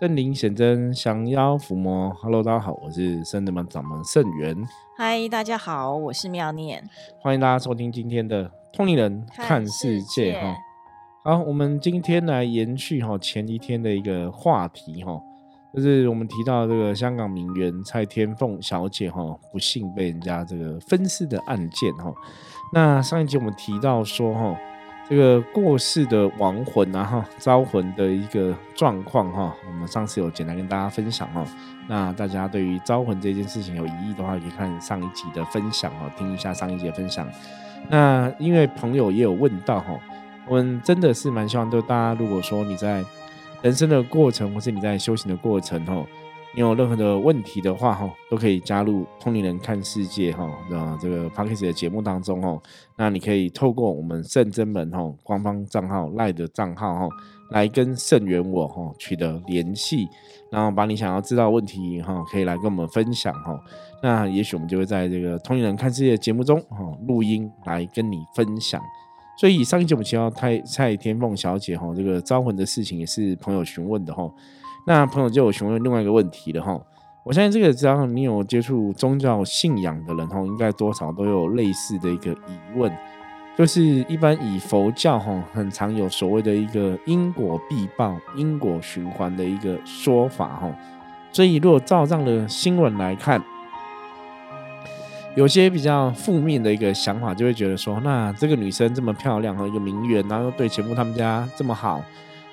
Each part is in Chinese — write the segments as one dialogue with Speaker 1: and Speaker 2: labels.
Speaker 1: 圣灵显真，降妖伏魔。Hello，大家好，我是圣德门掌门圣元。
Speaker 2: 嗨，大家好，我是妙念。
Speaker 1: 欢迎大家收听今天的《通灵人看世界》哈。好，我们今天来延续哈前一天的一个话题哈，就是我们提到这个香港名媛蔡天凤小姐哈，不幸被人家这个分尸的案件哈。那上一集我们提到说哈。这个过世的亡魂啊哈，招魂的一个状况哈，我们上次有简单跟大家分享哈。那大家对于招魂这件事情有疑义的话，可以看上一集的分享哈，听一下上一集的分享。那因为朋友也有问到哈，我们真的是蛮希望，就大家如果说你在人生的过程，或是你在修行的过程哈。你有任何的问题的话，哈，都可以加入通灵人看世界，哈，的这个 p a c k a g e 的节目当中，哈，那你可以透过我们圣真门，哈，官方账号赖的账号，哈，来跟圣元我，哈，取得联系，然后把你想要知道问题，哈，可以来跟我们分享，哈，那也许我们就会在这个通灵人看世界节目中，哈，录音来跟你分享。所以上一节我们提到蔡蔡天凤小姐，哈，这个招魂的事情也是朋友询问的，哈。那朋友就有询问另外一个问题了哈，我相信这个只要你有接触宗教信仰的人哈，应该多少都有类似的一个疑问，就是一般以佛教哈，很常有所谓的一个因果必报、因果循环的一个说法哈，所以如果照这样的新闻来看，有些比较负面的一个想法，就会觉得说，那这个女生这么漂亮和一个名媛，然后又对前夫他们家这么好，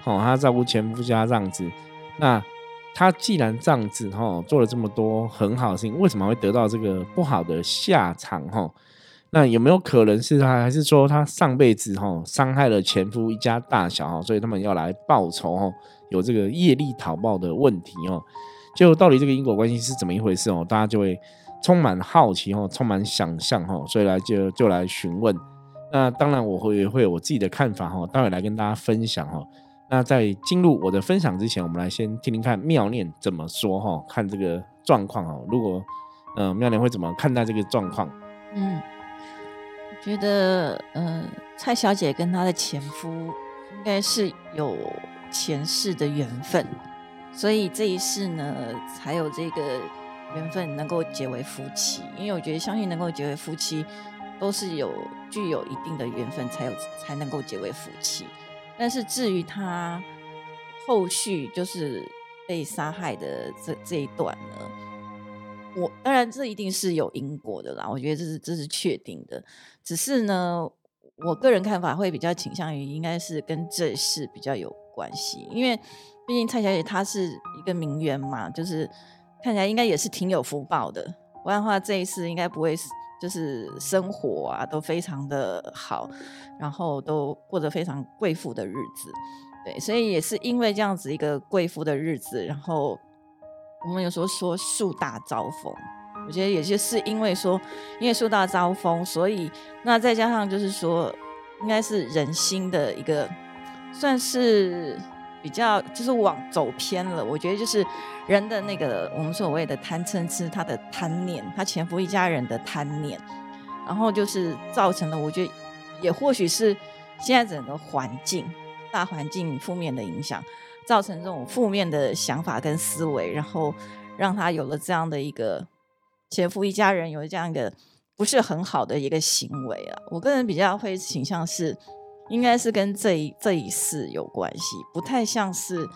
Speaker 1: 好，她照顾前夫家这样子。那他既然这样子哈，做了这么多很好的事情，为什么会得到这个不好的下场哈？那有没有可能是他，还是说他上辈子哈伤害了前夫一家大小哈，所以他们要来报仇哈？有这个业力讨报的问题哦？就到底这个因果关系是怎么一回事哦？大家就会充满好奇哈，充满想象哈，所以来就就来询问。那当然我会会有我自己的看法哈，待会来跟大家分享哈。那在进入我的分享之前，我们来先听听看妙念怎么说哈，看这个状况哈。如果呃妙念会怎么看待这个状况？
Speaker 2: 嗯，觉得呃蔡小姐跟她的前夫应该是有前世的缘分，所以这一世呢才有这个缘分能够结为夫妻。因为我觉得相信能够结为夫妻，都是有具有一定的缘分才有才能够结为夫妻。但是至于他后续就是被杀害的这这一段呢，我当然这一定是有因果的啦，我觉得这是这是确定的。只是呢，我个人看法会比较倾向于应该是跟这事比较有关系，因为毕竟蔡小姐她是一个名媛嘛，就是看起来应该也是挺有福报的，不然的话这一次应该不会是。就是生活啊都非常的好，然后都过着非常贵妇的日子，对，所以也是因为这样子一个贵妇的日子，然后我们有时候说树大招风，我觉得也就是因为说因为树大招风，所以那再加上就是说应该是人心的一个算是。比较就是往走偏了，我觉得就是人的那个我们所谓的贪嗔痴，他的贪念，他前夫一家人的贪念，然后就是造成了，我觉得也或许是现在整个环境大环境负面的影响，造成这种负面的想法跟思维，然后让他有了这样的一个前夫一家人有这样一个不是很好的一个行为啊。我个人比较会倾向是。应该是跟这一这一世有关系，不太像是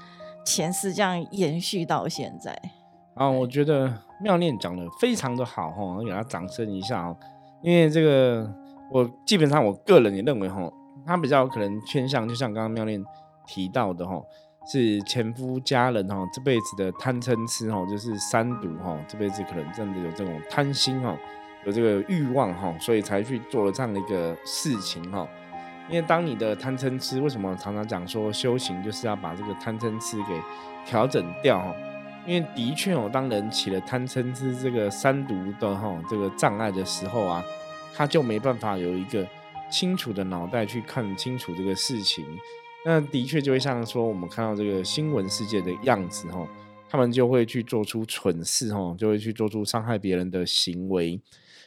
Speaker 2: 前世这样延续到现在。
Speaker 1: 啊，我觉得妙念讲的非常的好哈，我给他掌声一下哦。因为这个，我基本上我个人也认为哈，他比较可能偏向，就像刚刚妙念提到的哈，是前夫家人哈这辈子的贪嗔痴哈，就是三毒哈，这辈子可能真的有这种贪心哈，有这个欲望哈，所以才去做了这样的一个事情哈。因为当你的贪嗔痴，为什么常常讲说修行就是要把这个贪嗔痴给调整掉？哈，因为的确哦，当人起了贪嗔痴这个三毒的哈这个障碍的时候啊，他就没办法有一个清楚的脑袋去看清楚这个事情。那的确就会像说我们看到这个新闻世界的样子哈，他们就会去做出蠢事哈，就会去做出伤害别人的行为。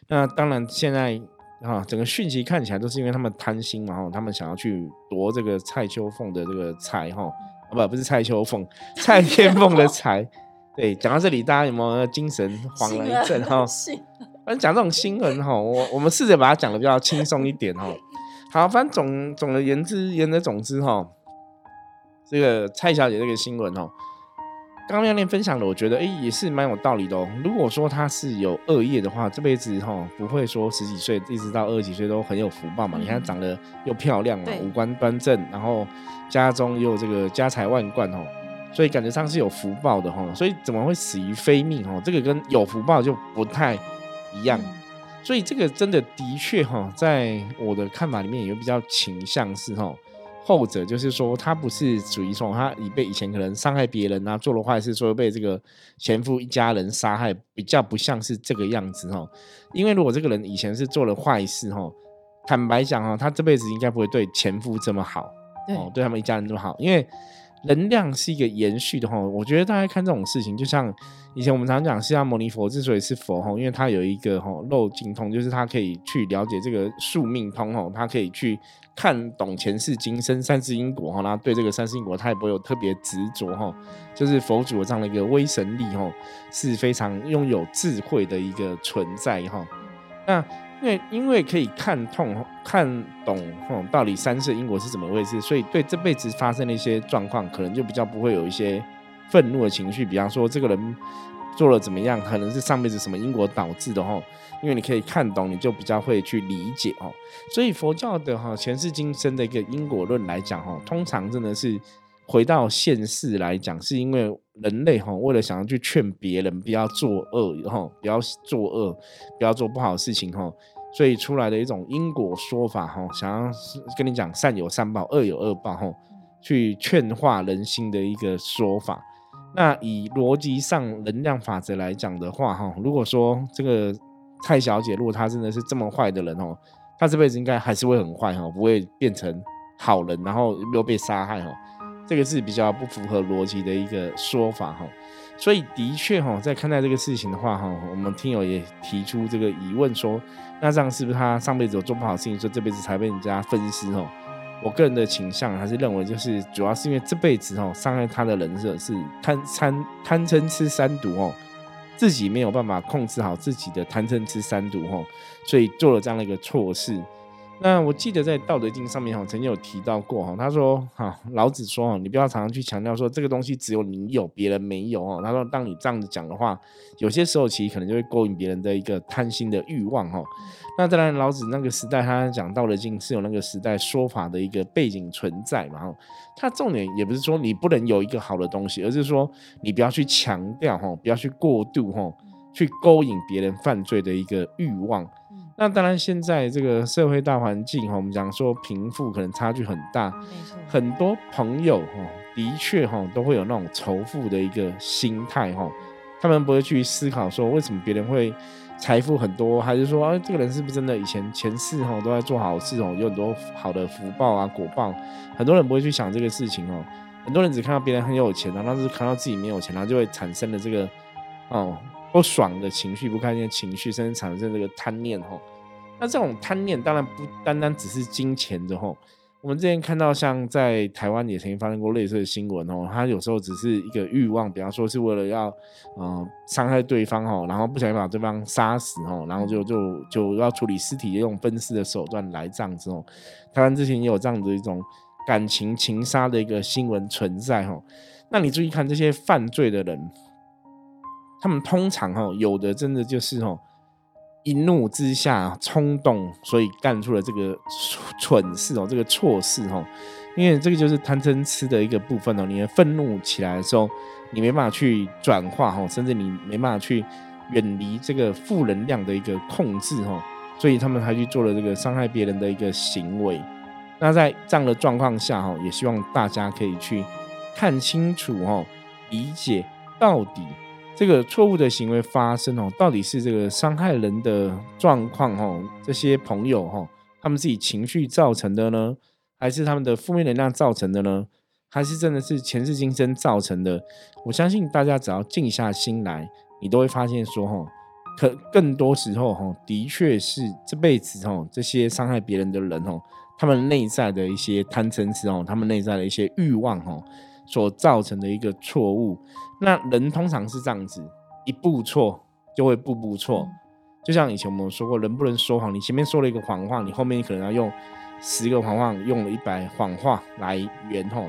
Speaker 1: 那当然现在。啊，整个讯息看起来都是因为他们贪心嘛，哈，他们想要去夺这个蔡秋凤的这个财，哈，不不是蔡秋凤，蔡天凤的财。对，讲到这里，大家有没有精神恍了一阵哈？反正讲这种新闻哈，我我们试着把它讲的比较轻松一点哈。好，反正总总而言之言而总之哈，这个蔡小姐这个新闻哦。刚刚亮亮分享的，我觉得哎也是蛮有道理的哦。如果说他是有恶业的话，这辈子哈不会说十几岁一直到二十几岁都很有福报嘛。你看长得又漂亮嘛，五官端正，然后家中又这个家财万贯哦，所以感觉上是有福报的哈。所以怎么会死于非命哦？这个跟有福报就不太一样。所以这个真的的确哈，在我的看法里面有比较倾向是哈。后者就是说，他不是属于说他以被以前可能伤害别人啊，做了坏事，说被这个前夫一家人杀害，比较不像是这个样子哦。因为如果这个人以前是做了坏事哦，坦白讲哦，他这辈子应该不会对前夫这么好，哦，对他们一家人这么好，因为。能量是一个延续的哈，我觉得大家看这种事情，就像以前我们常讲释迦牟尼佛之所以是佛哈，因为他有一个哈漏尽通，就是他可以去了解这个宿命通哈，他可以去看懂前世今生三世因果哈，然后对这个三世因果他也不会有特别执着哈，就是佛祖的这样的一个威神力哈，是非常拥有智慧的一个存在哈，那。因为因为可以看通看懂，到底三世因果是怎么回事，所以对这辈子发生的一些状况，可能就比较不会有一些愤怒的情绪。比方说，这个人做了怎么样，可能是上辈子什么因果导致的哈。因为你可以看懂，你就比较会去理解哦。所以佛教的哈前世今生的一个因果论来讲哈，通常真的是。回到现世来讲，是因为人类哈，为了想要去劝别人不要作恶哈，不要作恶，不要做不好事情哈，所以出来的一种因果说法哈，想要跟你讲善有善报，恶有恶报哈，去劝化人心的一个说法。那以逻辑上能量法则来讲的话哈，如果说这个蔡小姐如果她真的是这么坏的人哦，她这辈子应该还是会很坏哈，不会变成好人，然后又被杀害哈。这个是比较不符合逻辑的一个说法哈，所以的确哈，在看待这个事情的话哈，我们听友也提出这个疑问说，那这样是不是他上辈子有做不好事情，说这辈子才被人家分尸哦？我个人的倾向还是认为，就是主要是因为这辈子哈，伤害他的人设是贪贪贪嗔痴三毒哦，自己没有办法控制好自己的贪嗔痴三毒哦，所以做了这样的一个错事。那我记得在《道德经》上面哈，曾经有提到过哈，他说哈，老子说哈，你不要常常去强调说这个东西只有你有，别人没有哦。他说，当你这样子讲的话，有些时候其实可能就会勾引别人的一个贪心的欲望哈。那当然，老子那个时代他讲《道德经》是有那个时代说法的一个背景存在嘛。哈他重点也不是说你不能有一个好的东西，而是说你不要去强调哈，不要去过度哈，去勾引别人犯罪的一个欲望。那当然，现在这个社会大环境哈，我们讲说贫富可能差距很大，很多朋友哈，的确哈都会有那种仇富的一个心态哈，他们不会去思考说为什么别人会财富很多，还是说啊这个人是不是真的以前前世哈都在做好事哦，有很多好的福报啊果报，很多人不会去想这个事情哦，很多人只看到别人很有钱，然后是看到自己没有钱，然后就会产生了这个哦。不爽的情绪，不开心的情绪，甚至产生这个贪念吼。那这种贪念当然不单单只是金钱的吼。我们之前看到，像在台湾也曾经发生过类似的新闻哦。他有时候只是一个欲望，比方说是为了要呃伤害对方吼，然后不小心把对方杀死吼，然后就就就要处理尸体，用分尸的手段来这样子哦。台湾之前也有这样子一种感情情杀的一个新闻存在吼。那你注意看这些犯罪的人。他们通常哈有的真的就是哈一怒之下冲动，所以干出了这个蠢事哦，这个错事哈。因为这个就是贪嗔痴的一个部分哦。你的愤怒起来的时候，你没办法去转化哈，甚至你没办法去远离这个负能量的一个控制哈，所以他们才去做了这个伤害别人的一个行为。那在这样的状况下哈，也希望大家可以去看清楚哈，理解到底。这个错误的行为发生哦，到底是这个伤害人的状况哦，这些朋友哈，他们自己情绪造成的呢，还是他们的负面能量造成的呢？还是真的是前世今生造成的？我相信大家只要静下心来，你都会发现说哈，可更多时候哈，的确是这辈子哈，这些伤害别人的人哦，他们内在的一些贪嗔痴哦，他们内在的一些欲望哈。所造成的一个错误。那人通常是这样子，一步错就会步步错。就像以前我们说过，人不能说谎，你前面说了一个谎话，你后面可能要用十个谎话，用了一百谎话来圆吼。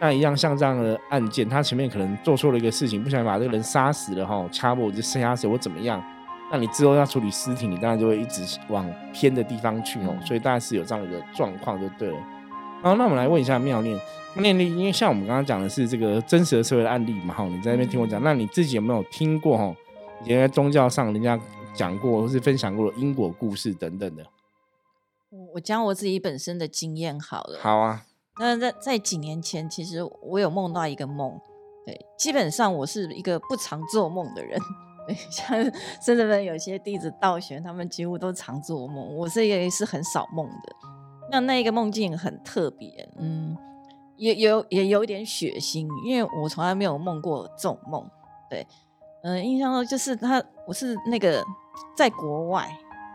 Speaker 1: 那一样像这样的案件，他前面可能做错了一个事情，不小心把这个人杀死了哈，掐我就杀死我怎么样？那你之后要处理尸体，你当然就会一直往偏的地方去哦。所以大概是有这样一个状况就对了。好，那我们来问一下妙念，妙念，因为像我们刚刚讲的是这个真实的社会的案例嘛，哈，你在那边听我讲，那你自己有没有听过哈？以前在宗教上人家讲过或是分享过的因果故事等等的？
Speaker 2: 我我讲我自己本身的经验好了。
Speaker 1: 好啊。
Speaker 2: 那在在几年前，其实我有梦到一个梦，对，基本上我是一个不常做梦的人，对，像甚至们有些弟子道玄，他们几乎都常做梦，我是一个是很少梦的。那那一个梦境很特别，嗯，也有也有点血腥，因为我从来没有梦过这种梦，对，嗯，印象中就是他，我是那个在国外，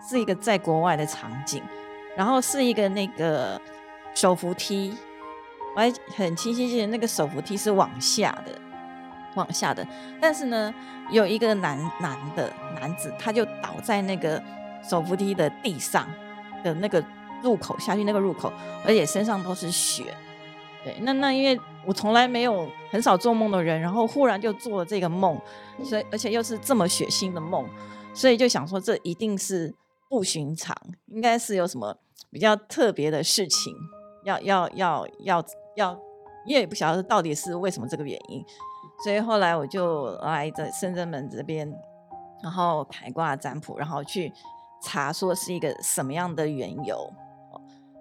Speaker 2: 是一个在国外的场景，然后是一个那个手扶梯。我还很清晰记得那个手扶梯是往下的，往下的。但是呢，有一个男男的男子，他就倒在那个手扶梯的地上的那个入口下去那个入口，而且身上都是血。对，那那因为我从来没有很少做梦的人，然后忽然就做了这个梦，所以而且又是这么血腥的梦，所以就想说这一定是不寻常，应该是有什么比较特别的事情要要要要。要，因为也不晓得到底是为什么这个原因，所以后来我就来在深圳门这边，然后开挂占卜，然后去查说是一个什么样的缘由。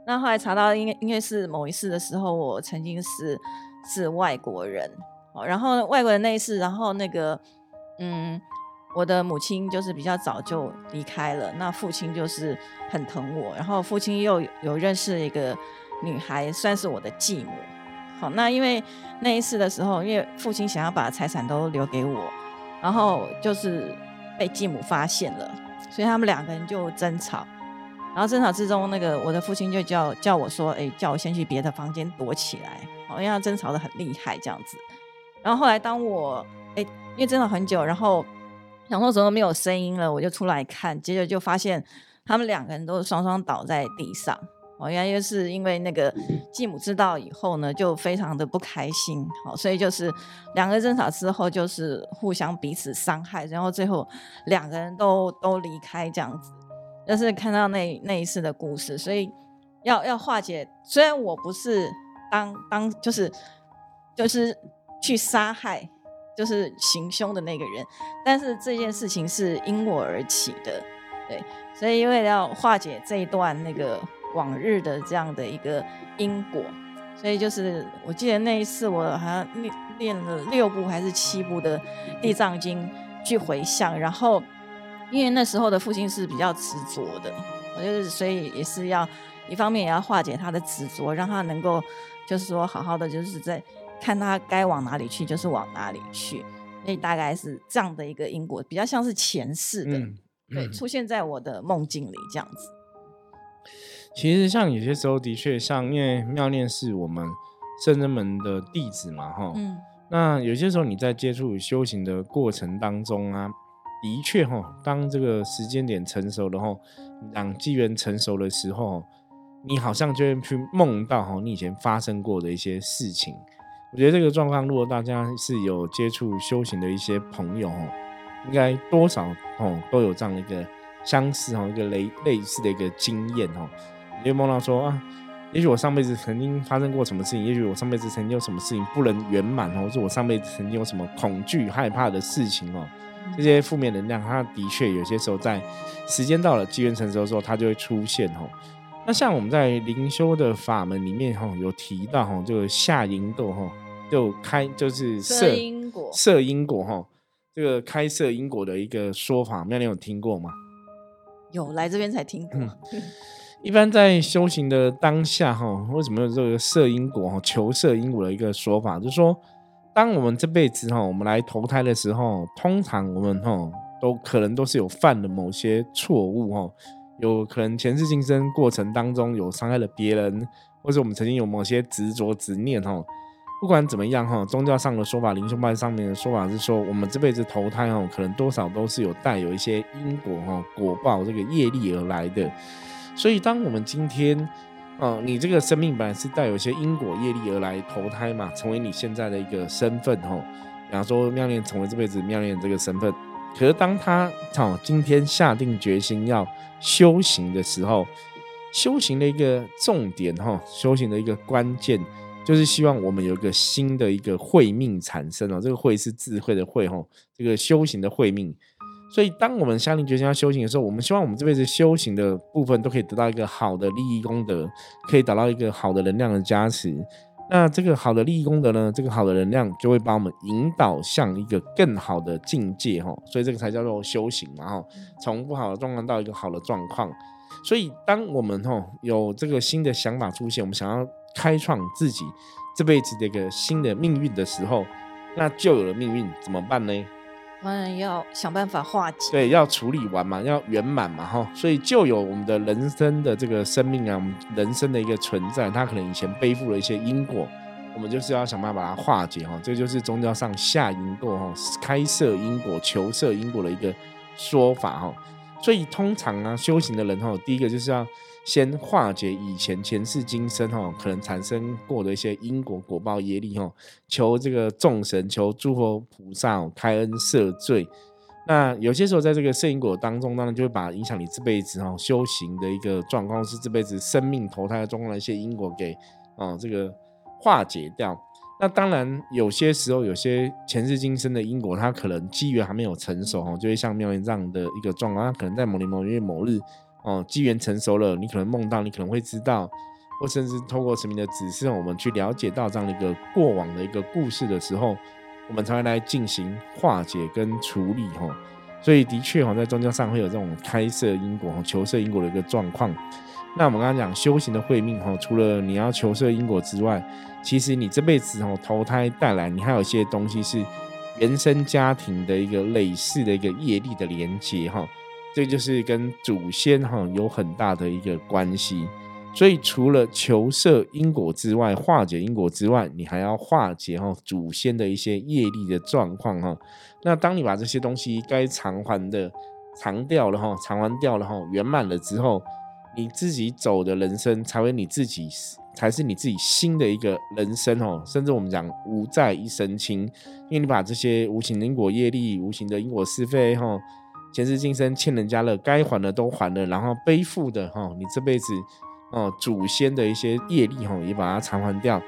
Speaker 2: 那后来查到，应该应该是某一次的时候，我曾经是是外国人，哦，然后外国人那一次，然后那个嗯，我的母亲就是比较早就离开了，那父亲就是很疼我，然后父亲又有认识一个。女孩算是我的继母，好，那因为那一次的时候，因为父亲想要把财产都留给我，然后就是被继母发现了，所以他们两个人就争吵，然后争吵之中，那个我的父亲就叫叫我说，哎，叫我先去别的房间躲起来，哦，因为他争吵的很厉害这样子，然后后来当我哎，因为争吵很久，然后想说怎么没有声音了，我就出来看，接着就发现他们两个人都双双倒在地上。哦，原来就是因为那个继母知道以后呢，就非常的不开心，好，所以就是两个争吵之后，就是互相彼此伤害，然后最后两个人都都离开这样子。就是看到那那一次的故事，所以要要化解。虽然我不是当当就是就是去杀害就是行凶的那个人，但是这件事情是因我而起的，对，所以因为要化解这一段那个。往日的这样的一个因果，所以就是我记得那一次，我好像练练了六部还是七部的地藏经去回向，然后因为那时候的父亲是比较执着的，我就是所以也是要一方面也要化解他的执着，让他能够就是说好好的就是在看他该往哪里去就是往哪里去，所以大概是这样的一个因果，比较像是前世的，对，出现在我的梦境里这样子。
Speaker 1: 其实像有些时候的确像，因为妙念是我们圣人门的弟子嘛，哈，嗯，那有些时候你在接触修行的过程当中啊，的确哈，当这个时间点成熟了后，让机缘成熟的时候，你好像就会去梦到哈，你以前发生过的一些事情。我觉得这个状况，如果大家是有接触修行的一些朋友哦，应该多少哦都有这样的一个相似哈，一个类类似的一个经验哦。你会梦到说啊，也许我上辈子曾经发生过什么事情，也许我上辈子曾经有什么事情不能圆满哦，或者我上辈子曾经有什么恐惧、害怕的事情哦，这些负面能量，它的确有些时候在时间到了、机缘成熟的时候，它就会出现哦。那像我们在灵修的法门里面哈，有提到哈，就下因斗哈，就开就是
Speaker 2: 设因果，
Speaker 1: 设因果哈，这个开设因果的一个说法，妙你有听过吗？
Speaker 2: 有，来这边才听过。
Speaker 1: 一般在修行的当下，哈，为什么有这个摄因果、哈求摄因果的一个说法？就是说，当我们这辈子，哈，我们来投胎的时候，通常我们，哈，都可能都是有犯了某些错误，哈，有可能前世今生过程当中有伤害了别人，或者我们曾经有某些执着执念，哈，不管怎么样哈，宗教上的说法，灵修派上面的说法是说，我们这辈子投胎哦，可能多少都是有带有一些因果哈果报这个业力而来的。所以，当我们今天，哦，你这个生命本来是带有一些因果业力而来投胎嘛，成为你现在的一个身份哈。比方说，妙念成为这辈子妙念这个身份，可是当他哦今天下定决心要修行的时候，修行的一个重点哈，修行的一个关键。就是希望我们有一个新的一个慧命产生哦，这个慧是智慧的慧哈，这个修行的慧命。所以，当我们下定决心要修行的时候，我们希望我们这辈子修行的部分都可以得到一个好的利益功德，可以达到一个好的能量的加持。那这个好的利益功德呢，这个好的能量就会把我们引导向一个更好的境界哈。所以这个才叫做修行嘛哈，从不好的状况到一个好的状况。所以，当我们哈有这个新的想法出现，我们想要。开创自己这辈子的一个新的命运的时候，那就有了命运怎么办呢？
Speaker 2: 当然要想办法化解，
Speaker 1: 对，要处理完嘛，要圆满嘛，哈。所以就有我们的人生的这个生命啊，我们人生的一个存在，它可能以前背负了一些因果，我们就是要想办法把它化解，哈。这就是宗教上下因果，哈，开设因果、求设因果的一个说法，哈。所以通常啊，修行的人，哈，第一个就是要。先化解以前前世今生哈可能产生过的一些因果果报业力哈，求这个众神求诸佛菩萨开恩赦罪。那有些时候在这个摄因果当中，当然就会把影响你这辈子哈修行的一个状况，是这辈子生命投胎的状况的一些因果给啊这个化解掉。那当然有些时候有些前世今生的因果，它可能机缘还没有成熟哈，就会像妙言这样的一个状况，它可能在某年某月某日。哦，机缘成熟了，你可能梦到，你可能会知道，或甚至透过神明的指示，我们去了解到这样的一个过往的一个故事的时候，我们才会来进行化解跟处理哈。所以的确哈，在宗教上会有这种开设因果、求设因果的一个状况。那我们刚刚讲修行的慧命哈，除了你要求设因果之外，其实你这辈子哈投胎带来，你还有一些东西是原生家庭的一个类似的一个业力的连接哈。这就是跟祖先哈有很大的一个关系，所以除了求摄因果之外，化解因果之外，你还要化解哈祖先的一些业力的状况哈。那当你把这些东西该偿还的偿掉了哈，偿还掉了哈，圆满了之后，你自己走的人生才会你自己才是你自己新的一个人生哦。甚至我们讲无债一身轻，因为你把这些无形的因果业力、无形的因果是非哈。前世今生欠人家了，该还的都还了，然后背负的哈，你这辈子哦祖先的一些业力哈，也把它偿还掉，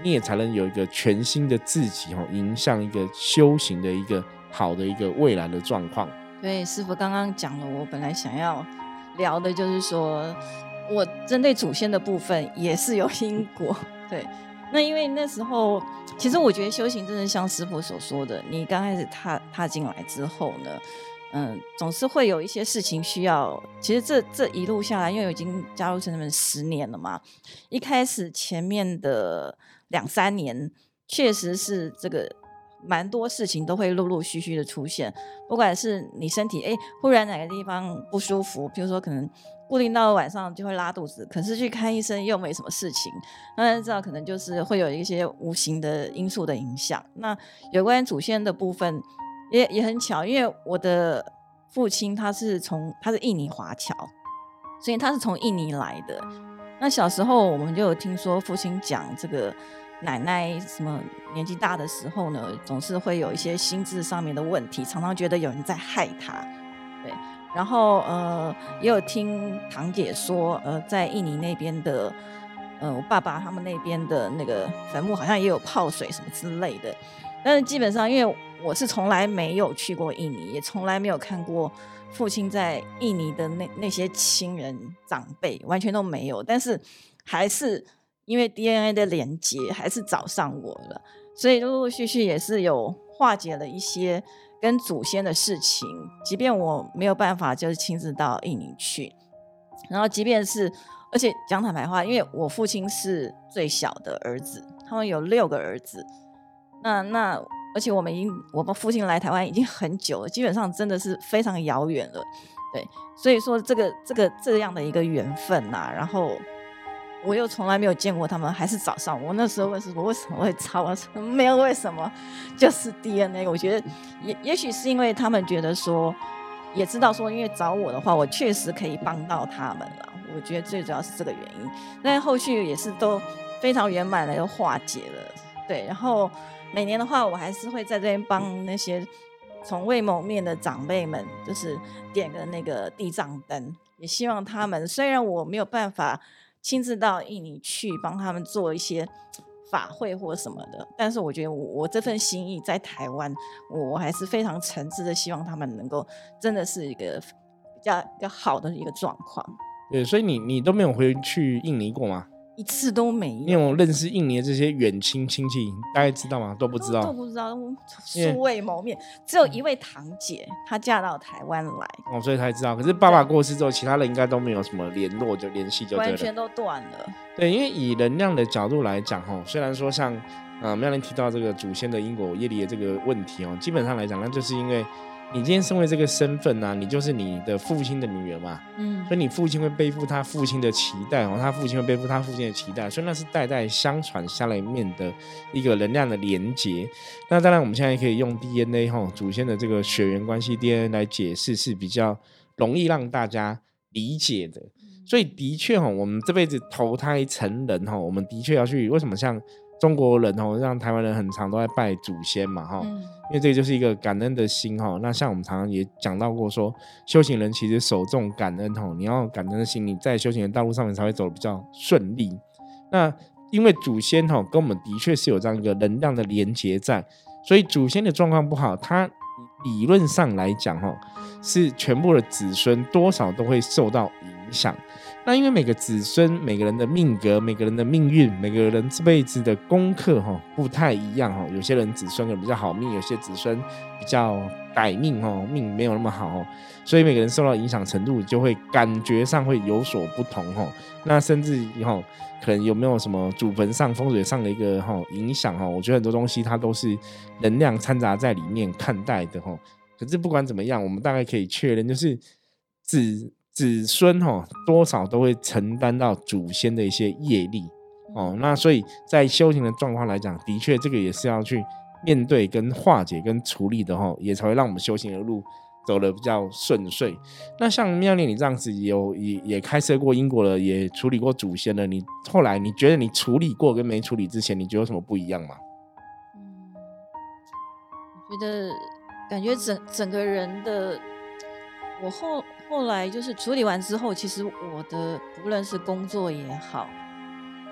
Speaker 1: 你也才能有一个全新的自己哈，迎向一个修行的一个好的一个未来的状况。
Speaker 2: 对，师傅刚刚讲了，我本来想要聊的就是说，我针对祖先的部分也是有因果。对，那因为那时候，其实我觉得修行真的像师傅所说的，你刚开始踏踏进来之后呢。嗯，总是会有一些事情需要。其实这这一路下来，因为已经加入成们十年了嘛，一开始前面的两三年，确实是这个蛮多事情都会陆陆续续的出现。不管是你身体哎，忽然哪个地方不舒服，比如说可能固定到晚上就会拉肚子，可是去看医生又没什么事情，那知道可能就是会有一些无形的因素的影响。那有关祖先的部分。也也很巧，因为我的父亲他是从他是印尼华侨，所以他是从印尼来的。那小时候我们就有听说父亲讲这个奶奶什么年纪大的时候呢，总是会有一些心智上面的问题，常常觉得有人在害她。对，然后呃也有听堂姐说，呃在印尼那边的，呃我爸爸他们那边的那个坟墓好像也有泡水什么之类的。但是基本上，因为我是从来没有去过印尼，也从来没有看过父亲在印尼的那那些亲人长辈，完全都没有。但是还是因为 DNA 的连接，还是找上我了，所以陆陆续续也是有化解了一些跟祖先的事情。即便我没有办法就是亲自到印尼去，然后即便是，而且讲坦白话，因为我父亲是最小的儿子，他们有六个儿子。那那，而且我们已经，我们父亲来台湾已经很久了，基本上真的是非常遥远了，对，所以说这个这个这样的一个缘分呐，然后我又从来没有见过他们，还是早上。我那时候问师傅为什么会抄？我说没有为什么，就是 DNA。我觉得也也许是因为他们觉得说，也知道说，因为找我的话，我确实可以帮到他们了。我觉得最主要是这个原因。但后续也是都非常圆满的又化解了。对，然后每年的话，我还是会在这边帮那些从未谋面的长辈们，就是点个那个地藏灯，也希望他们虽然我没有办法。亲自到印尼去帮他们做一些法会或什么的，但是我觉得我我这份心意在台湾，我还是非常诚挚的，希望他们能够真的是一个比较比较好的一个状况。
Speaker 1: 对，所以你你都没有回去印尼过吗？
Speaker 2: 一次都没有。
Speaker 1: 你有认识印尼的这些远亲亲戚，大家知道吗？都不知道，
Speaker 2: 都不知道，素未谋面。只有一位堂姐，她嫁到台湾来，
Speaker 1: 哦，所以才知道。可是爸爸过世之后，其他人应该都没有什么联络，就联系就
Speaker 2: 完全都断了。
Speaker 1: 对，因为以能量的角度来讲，哈，虽然说像呃妙玲提到这个祖先的因果业力的这个问题哦，基本上来讲，那就是因为。你今天身为这个身份呢，你就是你的父亲的女儿嘛，嗯，所以你父亲会背负他父亲的期待哦，他父亲会背负他父亲的期待，所以那是代代相传下来面的一个能量的连接。那当然，我们现在可以用 DNA 哈，祖先的这个血缘关系 DNA 来解释是比较容易让大家理解的。所以的确哈，我们这辈子投胎成人哈，我们的确要去为什么像。中国人哦，让台湾人很常都在拜祖先嘛，哈，因为这个就是一个感恩的心哈。那像我们常常也讲到过，说修行人其实守重感恩哈，你要感恩的心，你在修行的道路上面才会走得比较顺利。那因为祖先哈跟我们的确是有这样一个能量的连接在，所以祖先的状况不好，他理论上来讲哈，是全部的子孙多少都会受到影想。那因为每个子孙、每个人的命格、每个人的命运、每个人这辈子的功课哈不太一样哈，有些人子孙可能比较好命，有些子孙比较歹命哦，命没有那么好，所以每个人受到影响程度就会感觉上会有所不同哈。那甚至以后可能有没有什么祖坟上风水上的一个哈影响哈？我觉得很多东西它都是能量掺杂在里面看待的哈。可是不管怎么样，我们大概可以确认就是子。子孙哈多少都会承担到祖先的一些业力哦，那所以在修行的状况来讲，的确这个也是要去面对、跟化解、跟处理的哈，也才会让我们修行的路走得比较顺遂。那像妙念你这样子有也也开设过因果了，也处理过祖先了，你后来你觉得你处理过跟没处理之前，你觉得有什么不一样吗？
Speaker 2: 嗯，我觉得感觉整整个人的我后。后来就是处理完之后，其实我的不论是工作也好，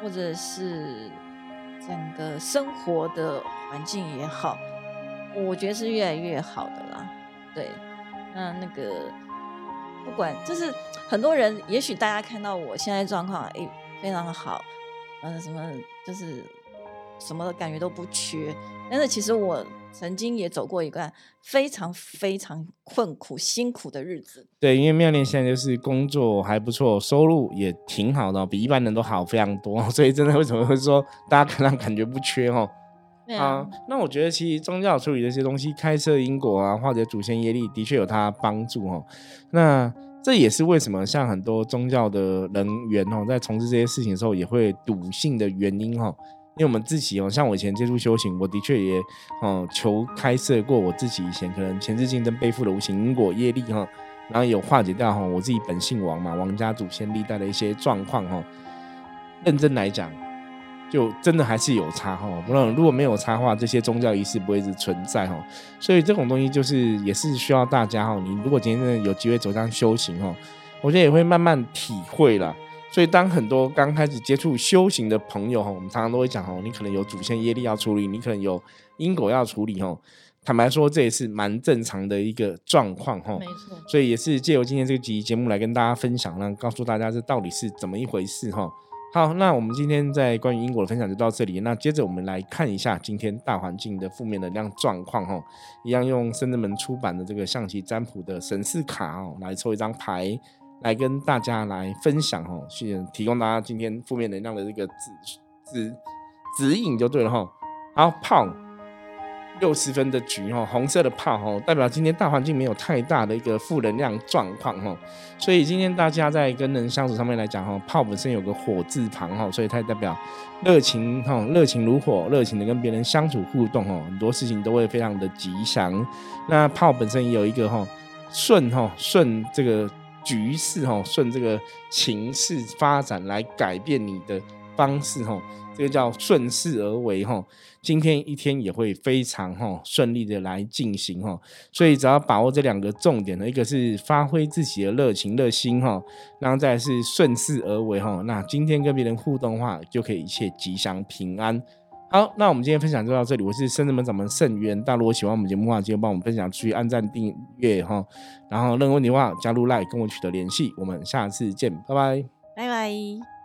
Speaker 2: 或者是整个生活的环境也好，我觉得是越来越好的啦。对，那那个不管就是很多人，也许大家看到我现在状况，哎，非常好，嗯，什么就是什么感觉都不缺，但是其实我。曾经也走过一段非常非常困苦、辛苦的日子。
Speaker 1: 对，因为妙念现在就是工作还不错，收入也挺好的，比一般人都好非常多。所以真的为什么会说大家可能感觉不缺哦？啊，那我觉得其实宗教处理这些东西，开设因果啊，或者祖先业力，的确有它帮助哦。那这也是为什么像很多宗教的人员哦，在从事这些事情的时候，也会笃信的原因哦。因为我们自己哦，像我以前接触修行，我的确也哦求开设过我自己以前可能前世今生背负的无形因果业力哈，然后有化解掉哈我自己本姓王嘛，王家祖先历代的一些状况哈。认真来讲，就真的还是有差哈。不然如果没有差的话，这些宗教仪式不会一直存在哈。所以这种东西就是也是需要大家哈。你如果今天真的有机会走上修行哈，我觉得也会慢慢体会了。所以，当很多刚开始接触修行的朋友哈，我们常常都会讲哦，你可能有祖先业力要处理，你可能有因果要处理哈。坦白说，这也是蛮正常的一个状况哈。
Speaker 2: 没错。
Speaker 1: 所以也是借由今天这个集节目来跟大家分享，让告诉大家这到底是怎么一回事哈。好，那我们今天在关于因果的分享就到这里。那接着我们来看一下今天大环境的负面能量状况哈。一样用深圳门出版的这个象棋占卜的神士卡哦，来抽一张牌。来跟大家来分享哈，去提供大家今天负面能量的这个指指指引就对了哈。好，炮，六十分的局哈，红色的炮哈，代表今天大环境没有太大的一个负能量状况哈，所以今天大家在跟人相处上面来讲哈，炮本身有个火字旁哈，所以它代表热情哈，热情如火，热情的跟别人相处互动哈，很多事情都会非常的吉祥。那炮本身也有一个哈顺哈顺这个局势哈，顺这个情势发展来改变你的方式哈。这个叫顺势而为哈，今天一天也会非常哈顺利的来进行哈，所以只要把握这两个重点呢，一个是发挥自己的热情热心哈，然后再是顺势而为哈，那今天跟别人互动的话，就可以一切吉祥平安。好，那我们今天分享就到这里，我是深圳门掌门盛源，大家如果喜欢我们节目的话，记得帮我们分享出去，按赞订阅哈，然后任何问题的话加入 Line 跟我取得联系，我们下次见，拜拜，
Speaker 2: 拜拜。